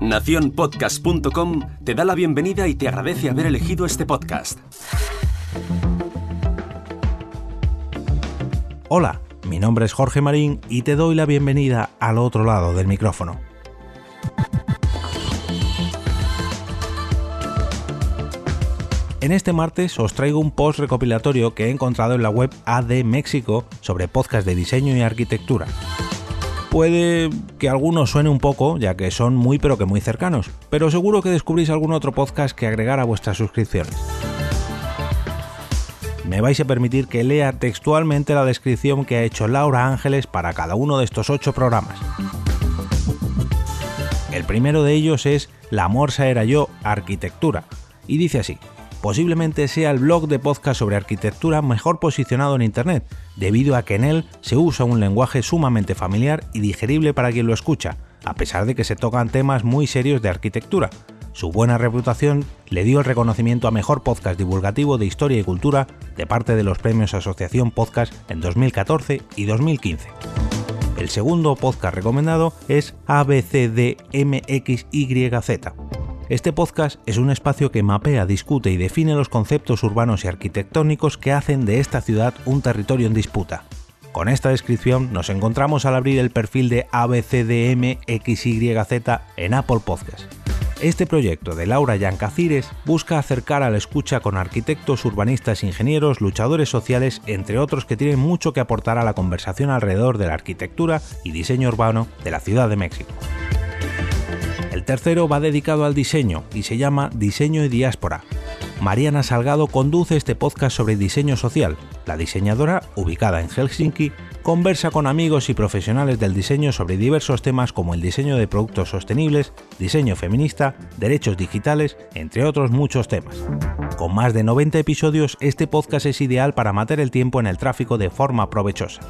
Naciónpodcast.com te da la bienvenida y te agradece haber elegido este podcast. Hola, mi nombre es Jorge Marín y te doy la bienvenida al otro lado del micrófono. En este martes os traigo un post recopilatorio que he encontrado en la web AD México sobre podcast de diseño y arquitectura. Puede que algunos suene un poco, ya que son muy pero que muy cercanos, pero seguro que descubrís algún otro podcast que agregar a vuestras suscripciones. Me vais a permitir que lea textualmente la descripción que ha hecho Laura Ángeles para cada uno de estos ocho programas. El primero de ellos es La Morsa era yo, arquitectura, y dice así posiblemente sea el blog de podcast sobre arquitectura mejor posicionado en Internet, debido a que en él se usa un lenguaje sumamente familiar y digerible para quien lo escucha, a pesar de que se tocan temas muy serios de arquitectura. Su buena reputación le dio el reconocimiento a Mejor Podcast Divulgativo de Historia y Cultura de parte de los premios Asociación Podcast en 2014 y 2015. El segundo podcast recomendado es ABCDMXYZ, este podcast es un espacio que mapea, discute y define los conceptos urbanos y arquitectónicos que hacen de esta ciudad un territorio en disputa. Con esta descripción nos encontramos al abrir el perfil de ABCDMXYZ en Apple Podcasts. Este proyecto de Laura Yancacires busca acercar a la escucha con arquitectos, urbanistas, ingenieros, luchadores sociales, entre otros que tienen mucho que aportar a la conversación alrededor de la arquitectura y diseño urbano de la Ciudad de México. El tercero va dedicado al diseño y se llama Diseño y Diáspora. Mariana Salgado conduce este podcast sobre diseño social. La diseñadora, ubicada en Helsinki, conversa con amigos y profesionales del diseño sobre diversos temas como el diseño de productos sostenibles, diseño feminista, derechos digitales, entre otros muchos temas. Con más de 90 episodios, este podcast es ideal para matar el tiempo en el tráfico de forma provechosa.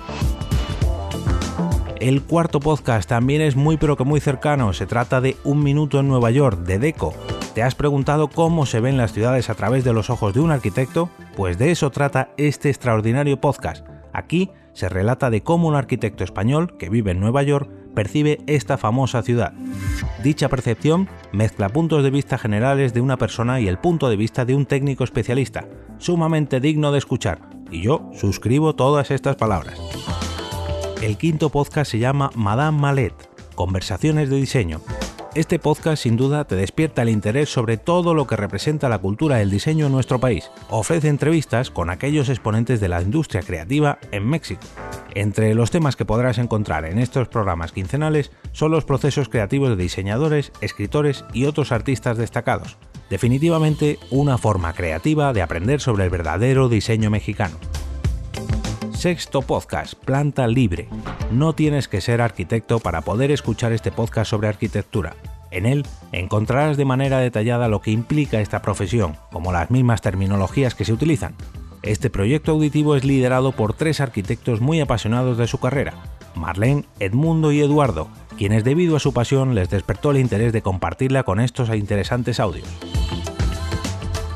El cuarto podcast también es muy pero que muy cercano, se trata de Un Minuto en Nueva York, de Deco. ¿Te has preguntado cómo se ven las ciudades a través de los ojos de un arquitecto? Pues de eso trata este extraordinario podcast. Aquí se relata de cómo un arquitecto español que vive en Nueva York percibe esta famosa ciudad. Dicha percepción mezcla puntos de vista generales de una persona y el punto de vista de un técnico especialista, sumamente digno de escuchar, y yo suscribo todas estas palabras. El quinto podcast se llama Madame Malet, Conversaciones de Diseño. Este podcast sin duda te despierta el interés sobre todo lo que representa la cultura del diseño en nuestro país. Ofrece entrevistas con aquellos exponentes de la industria creativa en México. Entre los temas que podrás encontrar en estos programas quincenales son los procesos creativos de diseñadores, escritores y otros artistas destacados. Definitivamente una forma creativa de aprender sobre el verdadero diseño mexicano. Sexto podcast, Planta Libre. No tienes que ser arquitecto para poder escuchar este podcast sobre arquitectura. En él encontrarás de manera detallada lo que implica esta profesión, como las mismas terminologías que se utilizan. Este proyecto auditivo es liderado por tres arquitectos muy apasionados de su carrera, Marlene, Edmundo y Eduardo, quienes debido a su pasión les despertó el interés de compartirla con estos interesantes audios.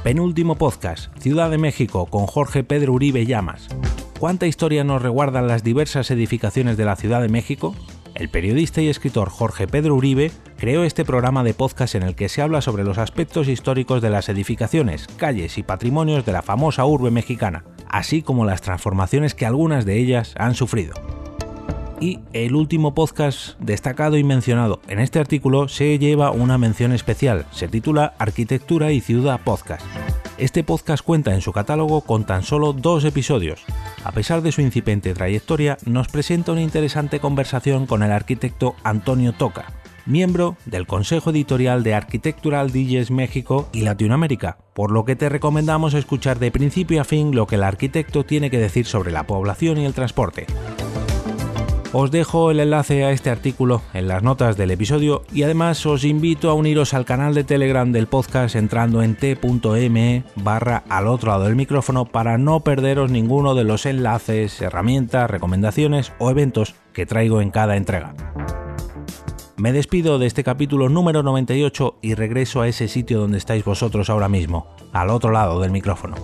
Penúltimo podcast, Ciudad de México, con Jorge Pedro Uribe Llamas. ¿Cuánta historia nos reguardan las diversas edificaciones de la Ciudad de México? El periodista y escritor Jorge Pedro Uribe creó este programa de podcast en el que se habla sobre los aspectos históricos de las edificaciones, calles y patrimonios de la famosa urbe mexicana, así como las transformaciones que algunas de ellas han sufrido. Y el último podcast destacado y mencionado en este artículo se lleva una mención especial, se titula Arquitectura y Ciudad Podcast. Este podcast cuenta en su catálogo con tan solo dos episodios. A pesar de su incipiente trayectoria, nos presenta una interesante conversación con el arquitecto Antonio Toca, miembro del Consejo Editorial de Architectural DJs México y Latinoamérica, por lo que te recomendamos escuchar de principio a fin lo que el arquitecto tiene que decir sobre la población y el transporte. Os dejo el enlace a este artículo en las notas del episodio y además os invito a uniros al canal de Telegram del podcast entrando en t.me barra al otro lado del micrófono para no perderos ninguno de los enlaces, herramientas, recomendaciones o eventos que traigo en cada entrega. Me despido de este capítulo número 98 y regreso a ese sitio donde estáis vosotros ahora mismo, al otro lado del micrófono.